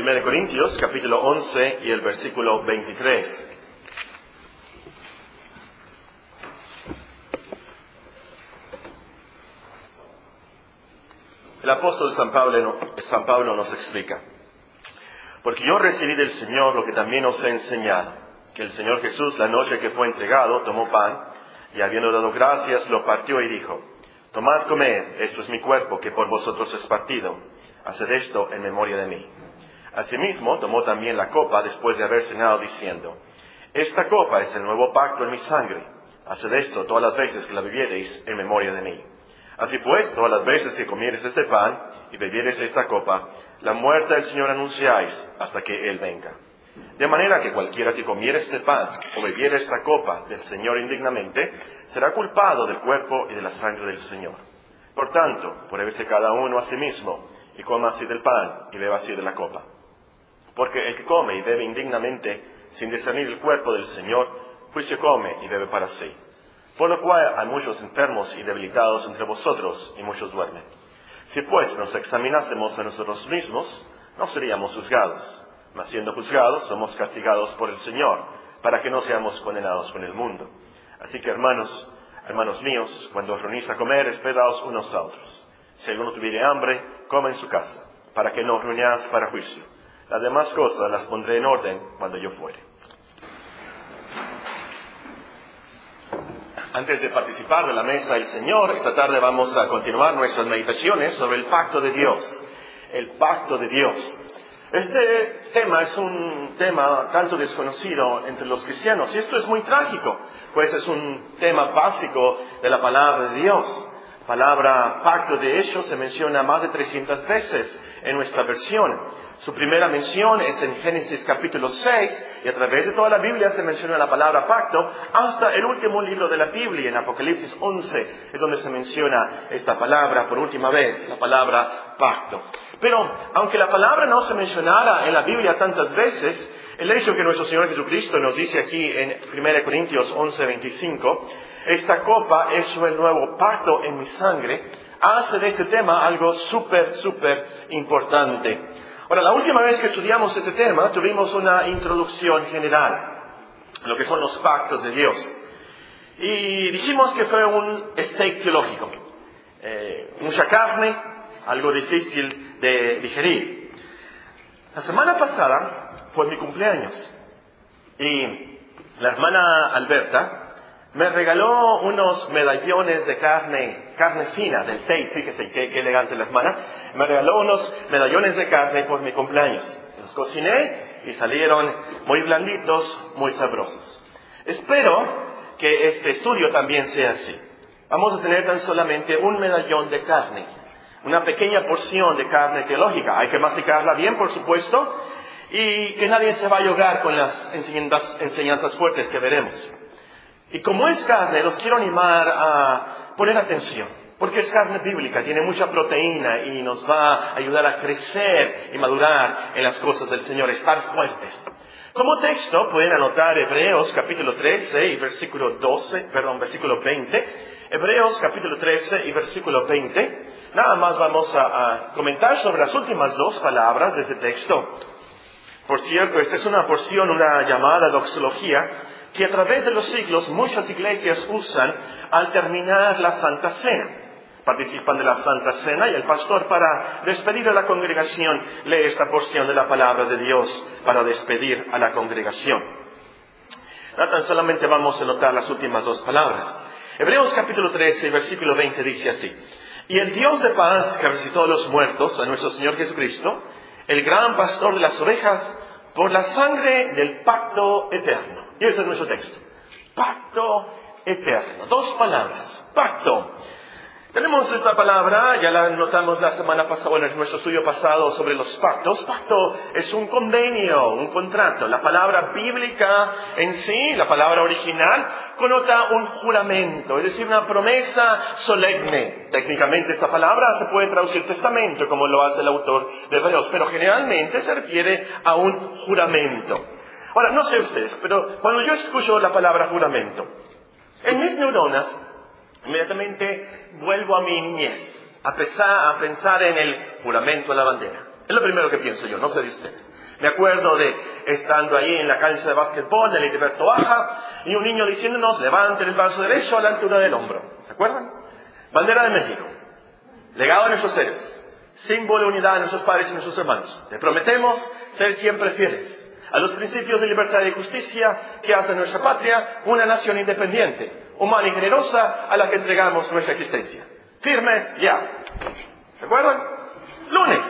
1 Corintios capítulo 11 y el versículo 23. El apóstol San Pablo, San Pablo nos explica, porque yo recibí del Señor lo que también os he enseñado, que el Señor Jesús la noche que fue entregado tomó pan y habiendo dado gracias lo partió y dijo, tomad, comed, esto es mi cuerpo que por vosotros es partido, haced esto en memoria de mí. Asimismo tomó también la copa después de haber cenado diciendo, esta copa es el nuevo pacto en mi sangre, haced esto todas las veces que la bebiereis en memoria de mí. Así pues, todas las veces que comieres este pan y bebieres esta copa, la muerte del Señor anunciáis hasta que Él venga. De manera que cualquiera que comiere este pan o bebiere esta copa del Señor indignamente, será culpado del cuerpo y de la sangre del Señor. Por tanto, pruébese cada uno a sí mismo y coma así del pan y beba así de la copa. Porque el que come y bebe indignamente, sin discernir el cuerpo del Señor, juicio come y bebe para sí. Por lo cual hay muchos enfermos y debilitados entre vosotros y muchos duermen. Si pues nos examinásemos a nosotros mismos, no seríamos juzgados. Mas siendo juzgados, somos castigados por el Señor, para que no seamos condenados con el mundo. Así que hermanos, hermanos míos, cuando os reunís a comer, esperaos unos a otros. Si alguno tuviere hambre, coma en su casa, para que no os reunáis para juicio. Las demás cosas las pondré en orden cuando yo fuere. Antes de participar de la mesa del Señor, esta tarde vamos a continuar nuestras meditaciones sobre el pacto de Dios. El pacto de Dios. Este tema es un tema tanto desconocido entre los cristianos y esto es muy trágico, pues es un tema básico de la palabra de Dios. La palabra pacto de hecho se menciona más de 300 veces en nuestra versión. Su primera mención es en Génesis capítulo 6 y a través de toda la Biblia se menciona la palabra pacto hasta el último libro de la Biblia, en Apocalipsis 11, es donde se menciona esta palabra por última vez, la palabra pacto. Pero aunque la palabra no se mencionara en la Biblia tantas veces, el hecho que nuestro Señor Jesucristo nos dice aquí en 1 Corintios 11, 25, esta copa es el nuevo pacto en mi sangre, hace de este tema algo súper, súper importante. Ahora, la última vez que estudiamos este tema tuvimos una introducción general lo que son los pactos de Dios. Y dijimos que fue un steak teológico. Eh, mucha carne, algo difícil de digerir. La semana pasada fue mi cumpleaños y la hermana Alberta me regaló unos medallones de carne, carne fina del Taste, fíjese qué, elegante la hermana, me regaló unos medallones de carne por mi cumpleaños. Los cociné y salieron muy blanditos, muy sabrosos. Espero que este estudio también sea así. Vamos a tener tan solamente un medallón de carne, una pequeña porción de carne teológica. Hay que masticarla bien, por supuesto, y que nadie se vaya a ahogar con las enseñanzas fuertes que veremos. Y como es carne, los quiero animar a poner atención, porque es carne bíblica, tiene mucha proteína y nos va a ayudar a crecer y madurar en las cosas del Señor, estar fuertes. Como texto pueden anotar Hebreos capítulo 13 y versículo 12, perdón, versículo 20. Hebreos capítulo 13 y versículo 20. Nada más vamos a, a comentar sobre las últimas dos palabras de este texto. Por cierto, esta es una porción, una llamada doxología, que a través de los siglos muchas iglesias usan al terminar la Santa Cena. Participan de la Santa Cena y el pastor para despedir a la congregación lee esta porción de la palabra de Dios para despedir a la congregación. No tan solamente vamos a notar las últimas dos palabras. Hebreos capítulo 13, versículo 20 dice así. Y el Dios de paz que resucitó a los muertos, a nuestro Señor Jesucristo, el gran pastor de las ovejas, por la sangre del pacto eterno. Y ese es nuestro texto. Pacto eterno. Dos palabras. Pacto. Tenemos esta palabra, ya la notamos la semana pasada, bueno, en nuestro estudio pasado sobre los pactos. Pacto es un convenio, un contrato. La palabra bíblica en sí, la palabra original, conota un juramento, es decir, una promesa solemne. Técnicamente esta palabra se puede traducir testamento, como lo hace el autor de Hebreos, pero generalmente se refiere a un juramento. Ahora, no sé ustedes, pero cuando yo escucho la palabra juramento, en mis neuronas inmediatamente vuelvo a mi niñez, a, pesar, a pensar en el juramento a la bandera, Es lo primero que pienso yo, no sé de ustedes. Me acuerdo de estando ahí en la cancha de básquetbol de Liberto Baja y un niño diciéndonos, levanten el brazo derecho a la altura del hombro. ¿Se acuerdan? Bandera de México. Legado a nuestros seres. Símbolo de unidad de nuestros padres y nuestros hermanos. Te prometemos ser siempre fieles a los principios de libertad y justicia que hacen nuestra patria una nación independiente, humana y generosa a la que entregamos nuestra existencia. Firmes ya. ¿Se acuerdan? Lunes.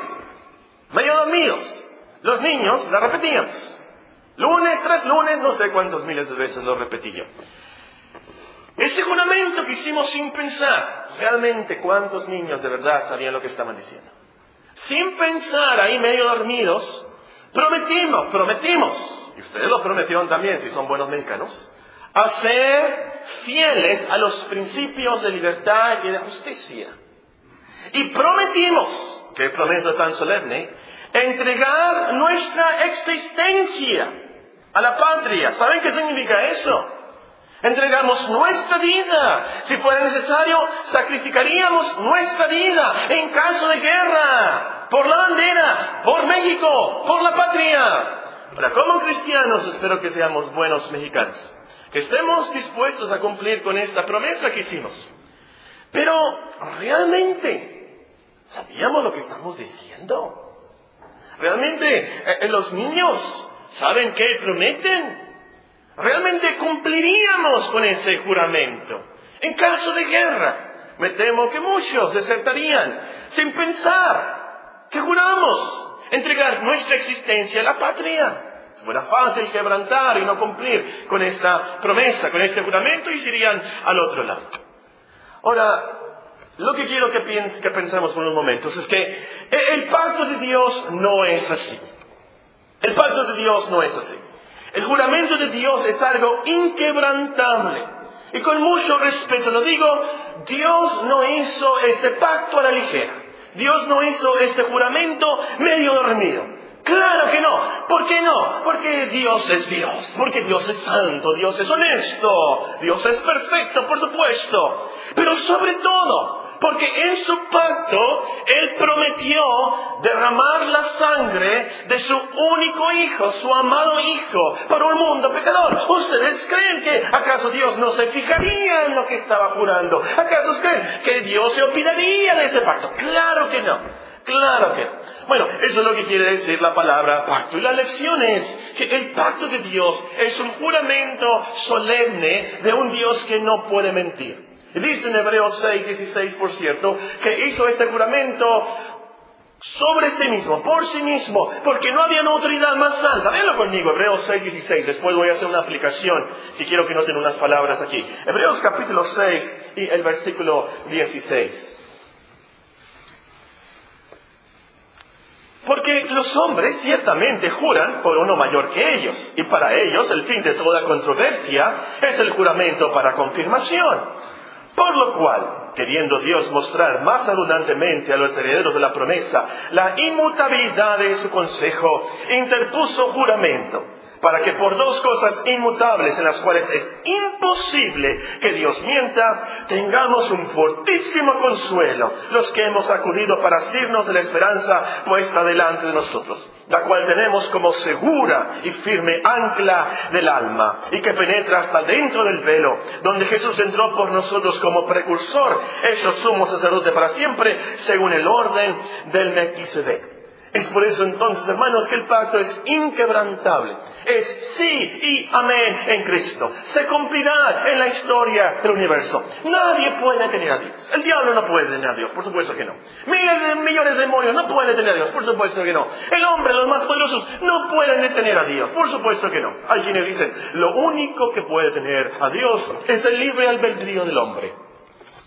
Medio dormidos. Los niños la repetíamos. Lunes tras lunes, no sé cuántos miles de veces lo repetí yo. Este juramento que hicimos sin pensar, realmente cuántos niños de verdad sabían lo que estaban diciendo. Sin pensar, ahí medio dormidos, prometimos, prometimos, y ustedes lo prometieron también si son buenos mexicanos, a ser fieles a los principios de libertad y de justicia. Y prometimos, qué promesa tan solemne, entregar nuestra existencia a la patria. ¿Saben qué significa eso? Entregamos nuestra vida. Si fuera necesario, sacrificaríamos nuestra vida en caso de guerra, por la bandera, por México, por la patria. Ahora, como cristianos, espero que seamos buenos mexicanos, que estemos dispuestos a cumplir con esta promesa que hicimos. Pero, ¿realmente sabíamos lo que estamos diciendo? ¿Realmente eh, eh, los niños saben qué prometen? ¿Realmente cumpliríamos con ese juramento? En caso de guerra, me temo que muchos desertarían sin pensar que juramos entregar nuestra existencia a la patria. Fuera fácil quebrantar y no cumplir con esta promesa, con este juramento, y se irían al otro lado. Ahora, lo que quiero que, que pensemos por unos momentos es que el pacto de Dios no es así. El pacto de Dios no es así. El juramento de Dios es algo inquebrantable. Y con mucho respeto lo digo, Dios no hizo este pacto a la ligera. Dios no hizo este juramento medio dormido. Claro que no. ¿Por qué no? Porque Dios es Dios. Porque Dios es santo. Dios es honesto. Dios es perfecto, por supuesto. Pero sobre todo, porque en su pacto Él prometió derramar la sangre de su único hijo, su amado hijo, para un mundo pecador. ¿Ustedes creen que acaso Dios no se fijaría en lo que estaba jurando? ¿Acaso creen que Dios se olvidaría de ese pacto? Claro que no. Claro que no. Bueno, eso es lo que quiere decir la palabra pacto. Y la lección es que el pacto de Dios es un juramento solemne de un Dios que no puede mentir. Dice en Hebreos 6, 16, por cierto, que hizo este juramento sobre sí mismo, por sí mismo, porque no había una autoridad más santa. Véanlo conmigo, Hebreos 6, 16. Después voy a hacer una aplicación y quiero que noten unas palabras aquí. Hebreos capítulo 6 y el versículo 16. Porque los hombres ciertamente juran por uno mayor que ellos, y para ellos el fin de toda controversia es el juramento para confirmación. Por lo cual, queriendo Dios mostrar más abundantemente a los herederos de la promesa la inmutabilidad de su consejo, interpuso juramento para que por dos cosas inmutables en las cuales es imposible que Dios mienta, tengamos un fortísimo consuelo los que hemos acudido para asirnos de la esperanza puesta delante de nosotros, la cual tenemos como segura y firme ancla del alma y que penetra hasta dentro del velo, donde Jesús entró por nosotros como precursor, hecho sumo sacerdote para siempre, según el orden del Melquisedec. Es por eso entonces, hermanos, que el pacto es inquebrantable. Es sí y amén en Cristo. Se cumplirá en la historia del universo. Nadie puede tener a Dios. El diablo no puede tener a Dios, por supuesto que no. Miles de millones de demonios no pueden tener a Dios, por supuesto que no. El hombre, los más poderosos, no pueden detener a Dios, por supuesto que no. Hay quienes dicen, lo único que puede tener a Dios es el libre albedrío del hombre.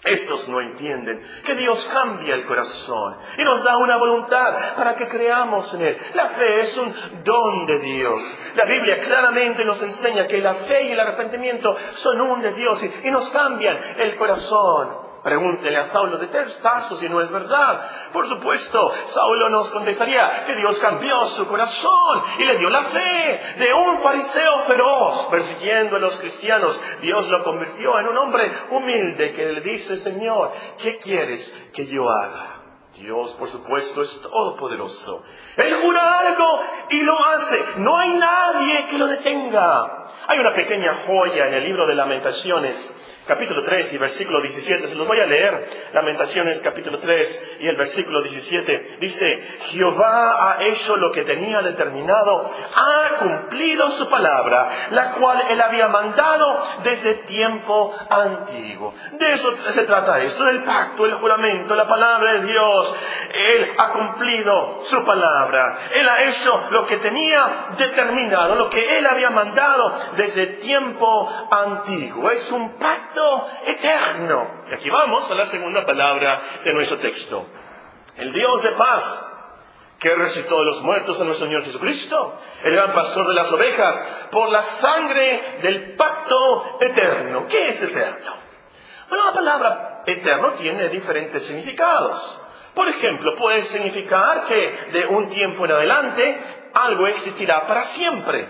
Estos no entienden que Dios cambia el corazón y nos da una voluntad para que creamos en Él. La fe es un don de Dios. La Biblia claramente nos enseña que la fe y el arrepentimiento son un de Dios y, nos cambian el corazón. Pregúntele a Saulo de Tarso si no es verdad. Por supuesto, Saulo nos contestaría que Dios cambió su corazón y le dio la fe de un fariseo feroz persiguiendo a los cristianos. Dios lo convirtió en un hombre humilde que le dice, Señor, ¿qué quieres que yo haga? Dios, por supuesto, es todopoderoso. Él jura algo y lo hace. No hay nadie que lo detenga. Hay una pequeña joya en el libro de lamentaciones capítulo 3 y versículo 17. Se los voy a leer. Lamentaciones capítulo 3 y el versículo 17. Dice, Jehová ha hecho lo que tenía determinado, ha cumplido su palabra, la cual él había mandado desde tiempo antiguo. De eso se trata esto, del pacto, el juramento, la palabra de Dios. Él ha cumplido su palabra. Él ha hecho lo que tenía determinado, lo que él había mandado desde tiempo antiguo. Es un pacto eterno. Y aquí vamos a la segunda palabra de nuestro texto. El Dios de paz que resucitó de los muertos a nuestro Señor Jesucristo, el gran pastor de las ovejas, por la sangre del pacto eterno. ¿Qué es eterno? Bueno, la palabra eterno tiene diferentes significados. Por ejemplo, puede significar que de un tiempo en adelante algo existirá para siempre.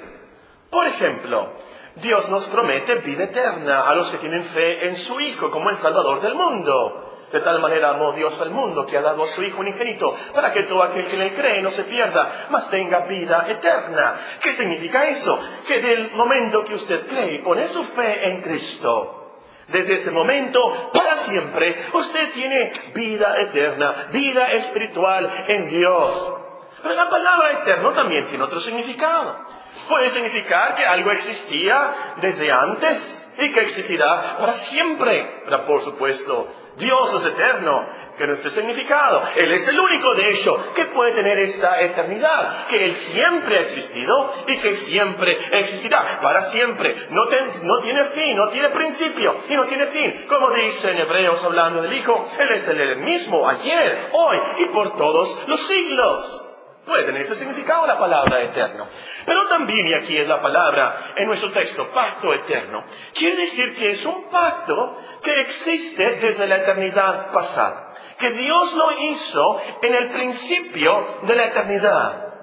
Por ejemplo, Dios nos promete vida eterna a los que tienen fe en su Hijo como el Salvador del mundo. De tal manera amó Dios al mundo que ha dado a su Hijo unigénito, para que todo aquel que él cree no se pierda, mas tenga vida eterna. ¿Qué significa eso? Que del momento que usted cree y pone su fe en Cristo, desde ese momento, para siempre, usted tiene vida eterna, vida espiritual en Dios. Pero la palabra eterno también tiene otro significado. Puede significar que algo existía desde antes y que existirá para siempre. Pero por supuesto, Dios es eterno, que no es significado. Él es el único, de hecho, que puede tener esta eternidad, que Él siempre ha existido y que siempre existirá, para siempre. No, no tiene fin, no tiene principio y no tiene fin. Como dice en Hebreos hablando del Hijo, Él es el mismo ayer, hoy y por todos los siglos. Puede tener ese significado la palabra eterno. Pero también, y aquí es la palabra en nuestro texto, pacto eterno, quiere decir que es un pacto que existe desde la eternidad pasada, que Dios lo hizo en el principio de la eternidad.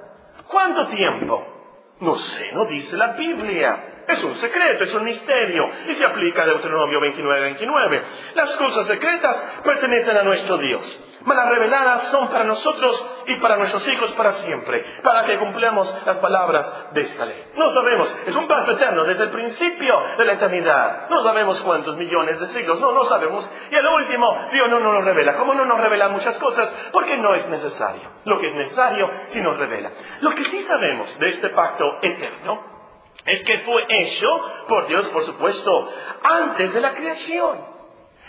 ¿Cuánto tiempo? No sé, no dice la Biblia. Es un secreto, es un misterio. Y se aplica a Deuteronomio 29, 29. Las cosas secretas pertenecen a nuestro Dios. Mas las reveladas son para nosotros y para nuestros hijos para siempre. Para que cumplamos las palabras de esta ley. No sabemos. Es un pacto eterno desde el principio de la eternidad. No sabemos cuántos millones de siglos. No, no sabemos. Y al último, Dios no nos lo revela. ¿Cómo no nos revela muchas cosas? Porque no es necesario. Lo que es necesario sí nos revela. Lo que sí sabemos de este pacto eterno es que fue hecho por Dios, por supuesto, antes de la creación.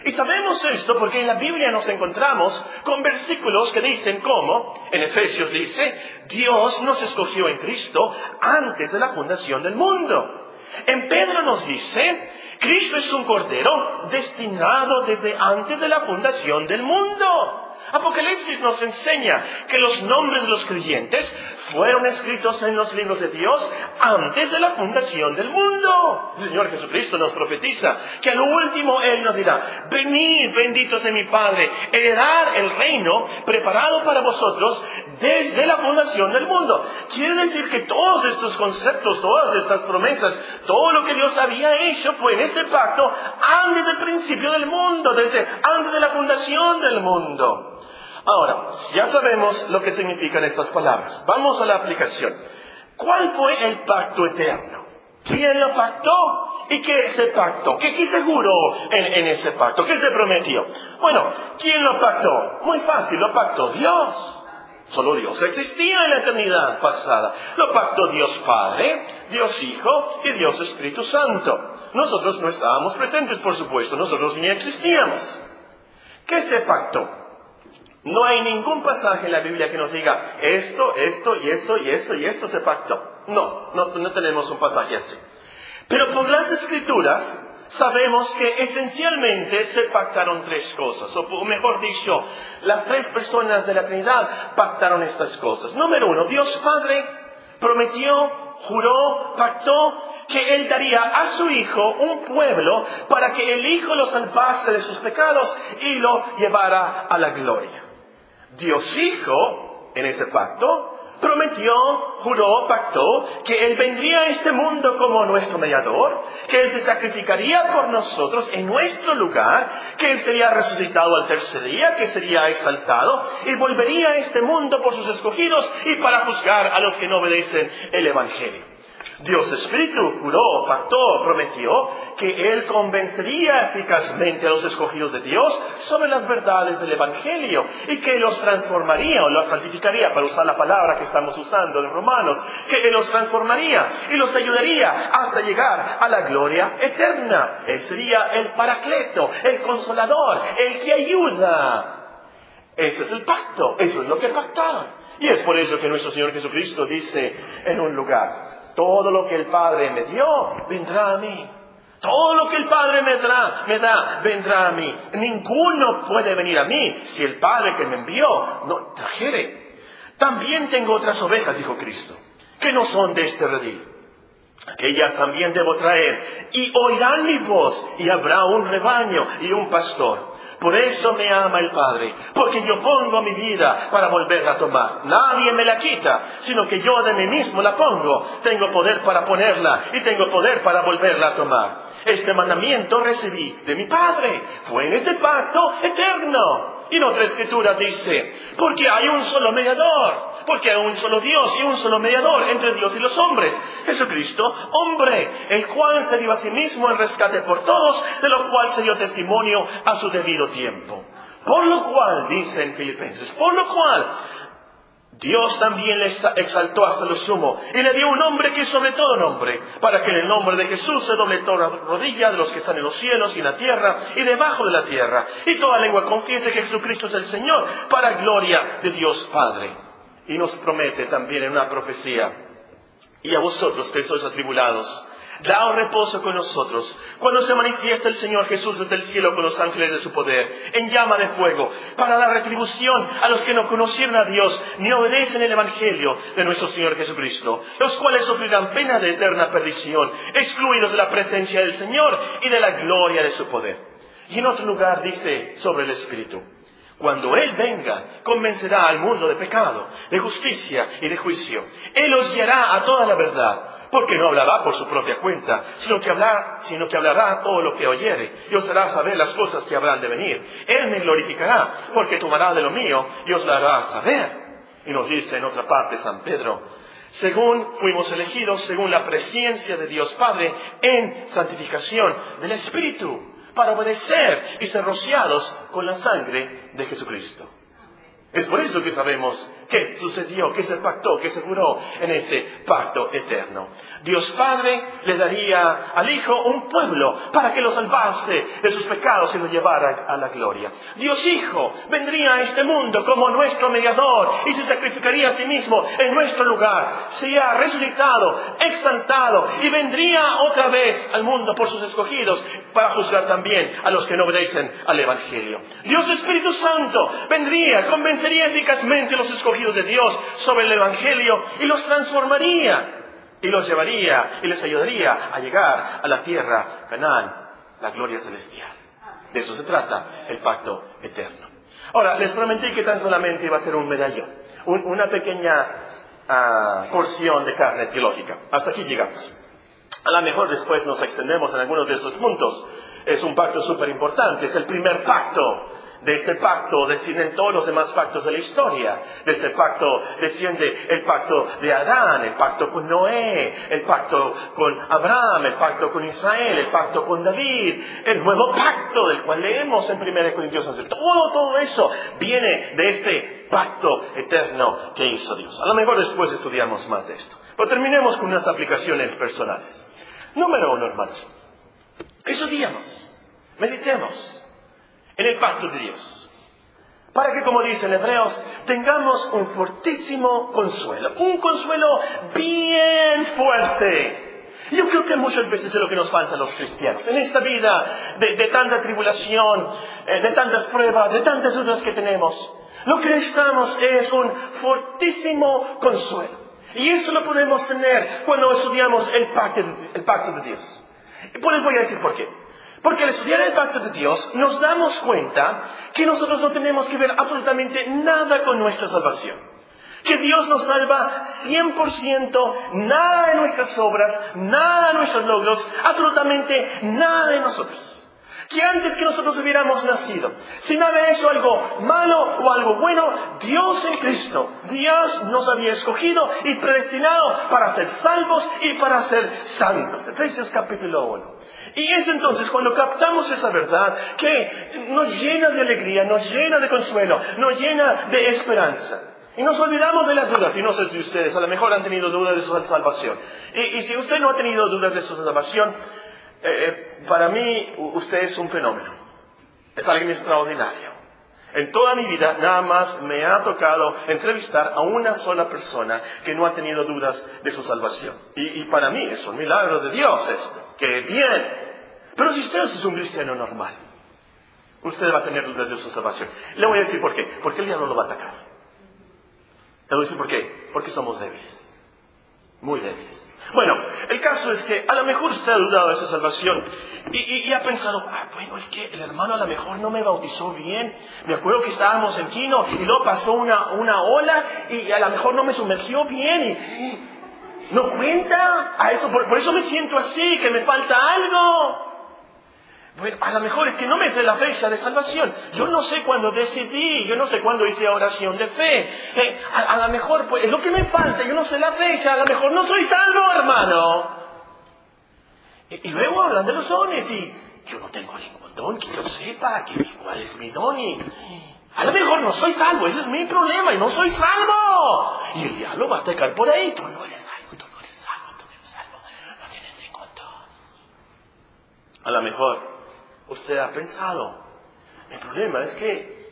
Y sabemos esto porque en la Biblia nos encontramos con versículos que dicen como, en Efesios dice, Dios nos escogió en Cristo antes de la fundación del mundo. En Pedro nos dice, Cristo es un cordero destinado desde antes de la fundación del mundo. Apocalipsis nos enseña que los nombres de los creyentes fueron escritos en los libros de Dios antes de la fundación del mundo. El Señor Jesucristo nos profetiza que al último Él nos dirá, venid benditos de mi Padre, heredar el reino preparado para vosotros desde la fundación del mundo. Quiere decir que todos estos conceptos, todas estas promesas, todo lo que Dios había hecho fue en este pacto antes del principio del mundo, desde antes de la fundación del mundo. Ahora, ya sabemos lo que significan estas palabras. Vamos a la aplicación. ¿Cuál fue el pacto eterno? ¿Quién lo pactó? ¿Y qué se pactó? ¿Qué, qué se juró en, ese pacto? ¿Qué se prometió? Bueno, ¿quién lo pactó? Muy fácil, lo pactó Dios. Solo Dios existía en la eternidad pasada. Lo pactó Dios Padre, Dios Hijo y Dios Espíritu Santo. Nosotros no estábamos presentes, por supuesto, nosotros ni existíamos. ¿Qué se pactó? No hay ningún pasaje en la Biblia que nos diga esto, esto y esto y esto y esto se pactó. No, no, tenemos un pasaje así. Pero por las escrituras sabemos que esencialmente se pactaron tres cosas, o mejor dicho, las tres personas de la Trinidad pactaron estas cosas. Número uno, Dios Padre prometió, juró, pactó que Él daría a su Hijo un pueblo para que el Hijo lo salvase de sus pecados y lo llevara a la gloria. Dios Hijo, en ese pacto, prometió, juró, pactó que Él vendría a este mundo como nuestro mediador, que Él se sacrificaría por nosotros en nuestro lugar, que Él sería resucitado al tercer día, que sería exaltado y volvería a este mundo por sus escogidos y para juzgar a los que no obedecen el Evangelio. Dios Espíritu juró, pactó, prometió que Él convencería eficazmente a los escogidos de Dios sobre las verdades del Evangelio y que los transformaría o los santificaría, para usar la palabra que estamos usando en Romanos, que Él los transformaría y los ayudaría hasta llegar a la gloria eterna. Él sería el paracleto, el consolador, el que ayuda. Ese es el pacto, eso es lo que pactaron. Y es por eso que nuestro Señor Jesucristo dice en un lugar, todo lo que el Padre me dio, vendrá a mí. Todo lo que el Padre me da, me da, vendrá a mí. Ninguno puede venir a mí si el Padre que me envió no trajere. También tengo otras ovejas, dijo Cristo, que no son de este redil. Aquellas también debo traer. Y oirán mi voz, y habrá un rebaño y un pastor. Por eso me ama el Padre, porque yo pongo mi vida para volverla a tomar. Nadie me la quita, sino que yo de mí mismo la pongo. Tengo poder para ponerla y tengo poder para volverla a tomar. Este mandamiento recibí de mi Padre. Fue en ese pacto eterno. Y en otra escritura dice, porque hay un solo mediador, porque hay un solo Dios y un solo mediador entre Dios y los hombres, Jesucristo, hombre, el cual se dio a sí mismo en rescate por todos, de lo cual se dio testimonio a su debido tiempo. Por lo cual, dice en Filipenses, por lo cual Dios también le exaltó hasta lo sumo y le dio un nombre que es sobre todo nombre, para que en el nombre de Jesús se doble toda rodilla de los que están en los cielos y en la tierra y debajo de la tierra, y toda lengua confiese que Jesucristo es el Señor, para gloria de Dios Padre. Y nos promete también en una profecía, y a vosotros que sois atribulados, Daos reposo con nosotros cuando se manifiesta el Señor Jesús desde el cielo con los ángeles de su poder, en llama de fuego, para dar retribución a los que no conocieron a Dios ni obedecen el Evangelio de nuestro Señor Jesucristo, los cuales sufrirán pena de eterna perdición, excluidos de la presencia del Señor y de la gloria de su poder. Y en otro lugar dice sobre el Espíritu, cuando Él venga, convencerá al mundo de pecado, de justicia y de juicio. Él os guiará a toda la verdad porque no hablará por su propia cuenta, sino que, hablará, sino que hablará todo lo que oyere, y os hará saber las cosas que habrán de venir. Él me glorificará, porque tomará de lo mío y os lo hará saber. Y nos dice en otra parte San Pedro, según fuimos elegidos, según la presencia de Dios Padre, en santificación del Espíritu, para obedecer y ser rociados con la sangre de Jesucristo. Es por eso que sabemos qué sucedió, qué se pactó, qué se juró en ese pacto eterno. Dios Padre le daría al Hijo un pueblo para que lo salvase de sus pecados y lo llevara a la gloria. Dios Hijo vendría a este mundo como nuestro mediador y se sacrificaría a sí mismo en nuestro lugar. Sería resucitado, exaltado y vendría otra vez al mundo por sus escogidos para juzgar también a los que no obedecen al Evangelio. Dios Espíritu Santo vendría, convencería eficazmente a los escogidos de Dios sobre el Evangelio y los transformaría y los llevaría y les ayudaría a llegar a la tierra Canaán, la gloria celestial. De eso se trata el pacto eterno. Ahora, les prometí que tan solamente iba a ser un medallón, una pequeña ah, porción de carne teológica. Hasta aquí llegamos. A lo mejor después nos extendemos en algunos de estos puntos. Es un pacto súper importante, es el primer pacto de este pacto descienden todos los demás pactos de la historia. De este pacto desciende el pacto de Adán, el pacto con Noé, el pacto con Abraham, el pacto con Israel, el pacto con David, el nuevo pacto del cual leemos en 1 Corintios 11. Todo, todo eso viene de este pacto eterno que hizo Dios. A lo mejor después estudiamos más de esto. Pero terminemos con unas aplicaciones personales. Número uno, hermanos. Estudiamos, meditemos en el pacto de Dios. Para que, como dicen Hebreos, tengamos un fortísimo consuelo, un consuelo bien fuerte. Yo creo que muchas veces es lo que nos falta a los cristianos. En esta vida de, tanta tribulación, eh, de tantas pruebas, de tantas dudas que tenemos, lo que necesitamos es un fortísimo consuelo. Y eso lo podemos tener cuando estudiamos el pacto, el pacto de Dios. Y pues les voy a decir por qué. Porque al estudiar el pacto de Dios nos damos cuenta que nosotros no tenemos que ver absolutamente nada con nuestra salvación. Que Dios nos salva 100%, nada de nuestras obras, nada de nuestros logros, absolutamente nada de nosotros que antes que nosotros hubiéramos nacido, sin haber hecho algo malo o algo bueno, Dios en Cristo, Dios nos había escogido y predestinado para ser salvos y para ser santos. Efesios capítulo 1. Y es entonces cuando captamos esa verdad que nos llena de alegría, nos llena de consuelo, nos llena de esperanza. Y nos olvidamos de las dudas. Y no sé si ustedes a lo mejor han tenido dudas de su salvación. Y, y si usted no ha tenido dudas de su salvación, eh, eh, para mí usted es un fenómeno. Es alguien extraordinario. En toda mi vida nada más me ha tocado entrevistar a una sola persona que no ha tenido dudas de su salvación. Y, para mí es un milagro de Dios esto. Que bien. Pero si usted es un cristiano normal, usted va a tener dudas de su salvación. Le voy a decir por qué. Porque el diablo lo va a atacar. Le voy a decir por qué. Porque somos débiles. Muy débiles. Bueno, el caso es que a lo mejor usted ha dudado de esa salvación y, ha pensado, ah, bueno, es que el hermano a lo mejor no me bautizó bien. Me acuerdo que estábamos en Quino y luego pasó una, una ola y a lo mejor no me sumergió bien y, no cuenta. A eso, por eso me siento así, que me falta algo. A lo mejor es que no me sé la fecha de salvación. Yo no sé cuándo decidí, yo no sé cuándo hice oración de fe. Eh, a, lo mejor, pues, es lo que me falta, yo no sé la fecha, a lo mejor no soy salvo, hermano. Y, luego hablan de los dones y yo no tengo ningún don que yo sepa que, cuál es mi don a lo mejor no soy salvo, ese es mi problema y no soy salvo. Y el diablo va a atacar por ahí, tú no eres salvo, tú no eres salvo, tú no eres salvo, no tienes ningún don. A lo mejor usted ha pensado. El problema es que,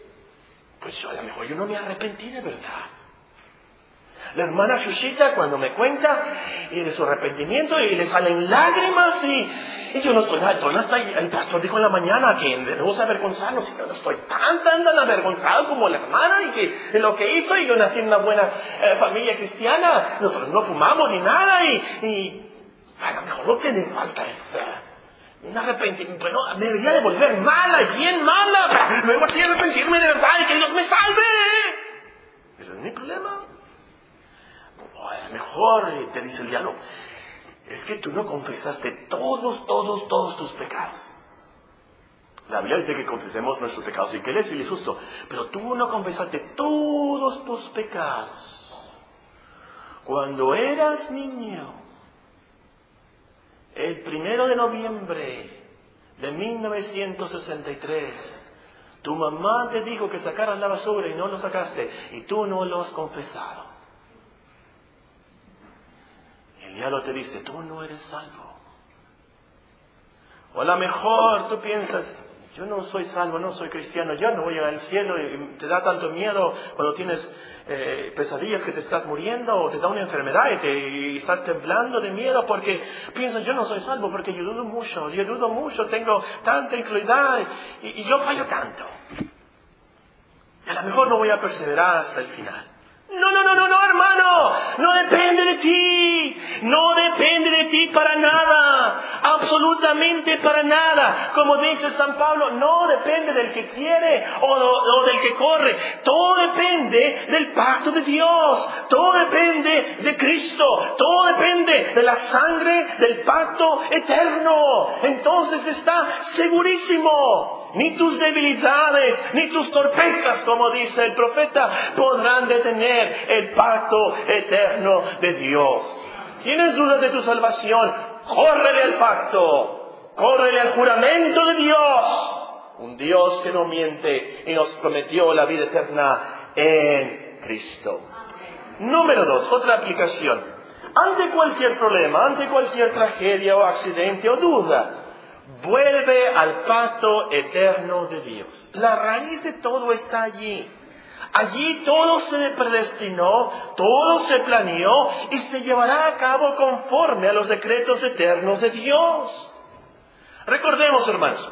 pues yo a lo mejor yo no me arrepentí de verdad. La hermana Chuchita cuando me cuenta y de su arrepentimiento y le salen lágrimas y, yo no estoy, no hasta el pastor dijo en la mañana que debemos avergonzarnos y yo no estoy tan, tan, tan avergonzado como la hermana y que lo que hizo y yo nací en una buena eh, familia cristiana, nosotros no fumamos ni nada y, y a lo mejor lo que me falta es... Eh, un arrepentimiento, bueno, me debería de volver mala, bien mala, luego así arrepentirme de verdad y que Dios me salve. Ese es mi problema. mejor eh, te dice el diablo, es que tú no confesaste todos, todos, todos tus pecados. La Biblia dice que confesemos nuestros pecados y que Él es y justo, pero tú no confesaste todos tus pecados. Cuando eras niño, el primero de noviembre de 1963, tu mamá te dijo que sacaras la basura y no lo sacaste y tú no lo has confesado. El diablo te dice, tú no eres salvo. O a lo mejor tú piensas, yo no soy salvo, no soy cristiano, yo no voy al cielo y te da tanto miedo cuando tienes eh, pesadillas que te estás muriendo o te da una enfermedad y, te, estás temblando de miedo porque piensas yo no soy salvo porque yo dudo mucho, yo dudo mucho, tengo tanta incredulidad y, yo fallo tanto. A lo mejor no voy a perseverar hasta el final. No, no, no, no, no, hermano. No depende de ti. No depende de ti para nada. Absolutamente para nada. Como dice San Pablo, no depende del que quiere o, del que corre. Todo depende del pacto de Dios. Todo depende de Cristo. Todo depende de la sangre del pacto eterno. Entonces está segurísimo ni tus debilidades, ni tus torpezas, como dice el profeta, podrán detener el pacto eterno de Dios. ¿Tienes dudas de tu salvación? Córrele al pacto, córrele al juramento de Dios. Un Dios que no miente y nos prometió la vida eterna en Cristo. Número dos, otra aplicación. Ante cualquier problema, ante cualquier tragedia o accidente o duda, Vuelve al pacto eterno de Dios. La raíz de todo está allí. Allí todo se predestinó, todo se planeó y se llevará a cabo conforme a los decretos eternos de Dios. Recordemos, hermanos,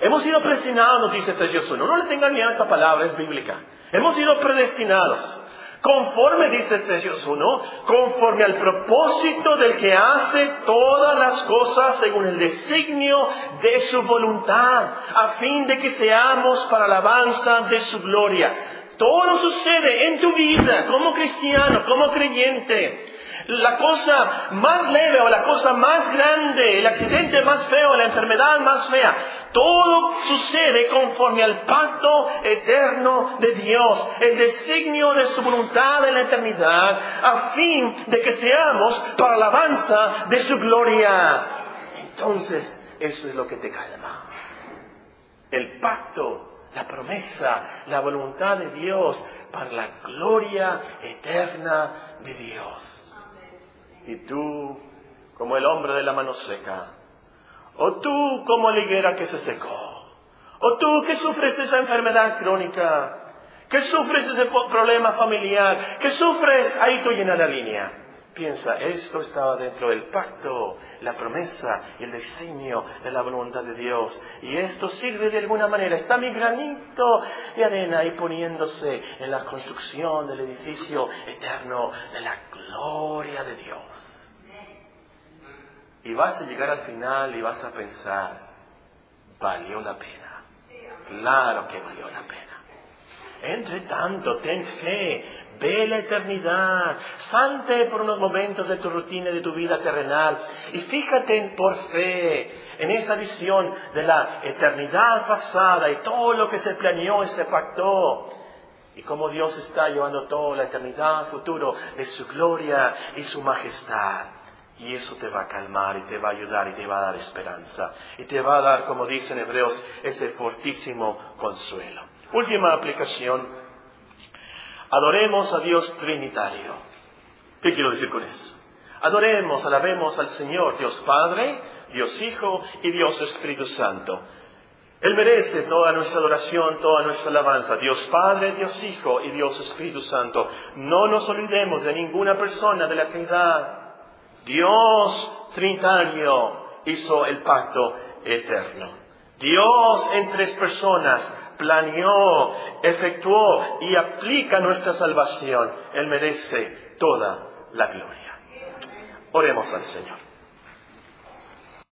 hemos sido predestinados, nos dice Efesios 1. No le tengan miedo a esta palabra, es bíblica. Hemos sido predestinados. Conforme, dice Efesios 1, conforme al propósito del que hace todas las cosas según el designio de su voluntad, a fin de que seamos para alabanza de su gloria. Todo sucede en tu vida como cristiano, como creyente. La cosa más leve o la cosa más grande, el accidente más feo, la enfermedad más fea, todo sucede conforme al pacto eterno de Dios, el designio de su voluntad en la eternidad, a fin de que seamos para la alabanza de su gloria. Entonces, eso es lo que te calma. El pacto la promesa, la voluntad de Dios para la gloria eterna de Dios. Y tú, como el hombre de la mano seca, o tú como la higuera que se secó, o tú que sufres esa enfermedad crónica, que sufres ese problema familiar, que sufres, ahí tú llena la línea. Piensa, esto estaba dentro del pacto, la promesa el diseño de la voluntad de Dios. Y esto sirve de alguna manera. Está mi granito de arena ahí poniéndose en la construcción del edificio eterno de la gloria de Dios. Y vas a llegar al final y vas a pensar, valió la pena. Claro que valió la pena. Entre tanto, ten fe, ve la eternidad, salte por unos momentos de tu rutina, de tu vida terrenal y fíjate por fe en esa visión de la eternidad pasada y todo lo que se planeó y se pactó. Y cómo Dios está llevando toda la eternidad futuro de su gloria y su majestad. Y eso te va a calmar y te va a ayudar y te va a dar esperanza. Y te va a dar, como dicen Hebreos, ese fortísimo consuelo. Última aplicación. Adoremos a Dios Trinitario. ¿Qué quiero decir con eso? Adoremos, alabemos al Señor, Dios Padre, Dios Hijo y Dios Espíritu Santo. Él merece toda nuestra adoración, toda nuestra alabanza. Dios Padre, Dios Hijo y Dios Espíritu Santo. No nos olvidemos de ninguna persona de la Trinidad. Dios Trinitario hizo el pacto eterno. Dios en tres personas planeó, efectuó y aplica nuestra salvación. Él merece toda la gloria. Oremos al Señor.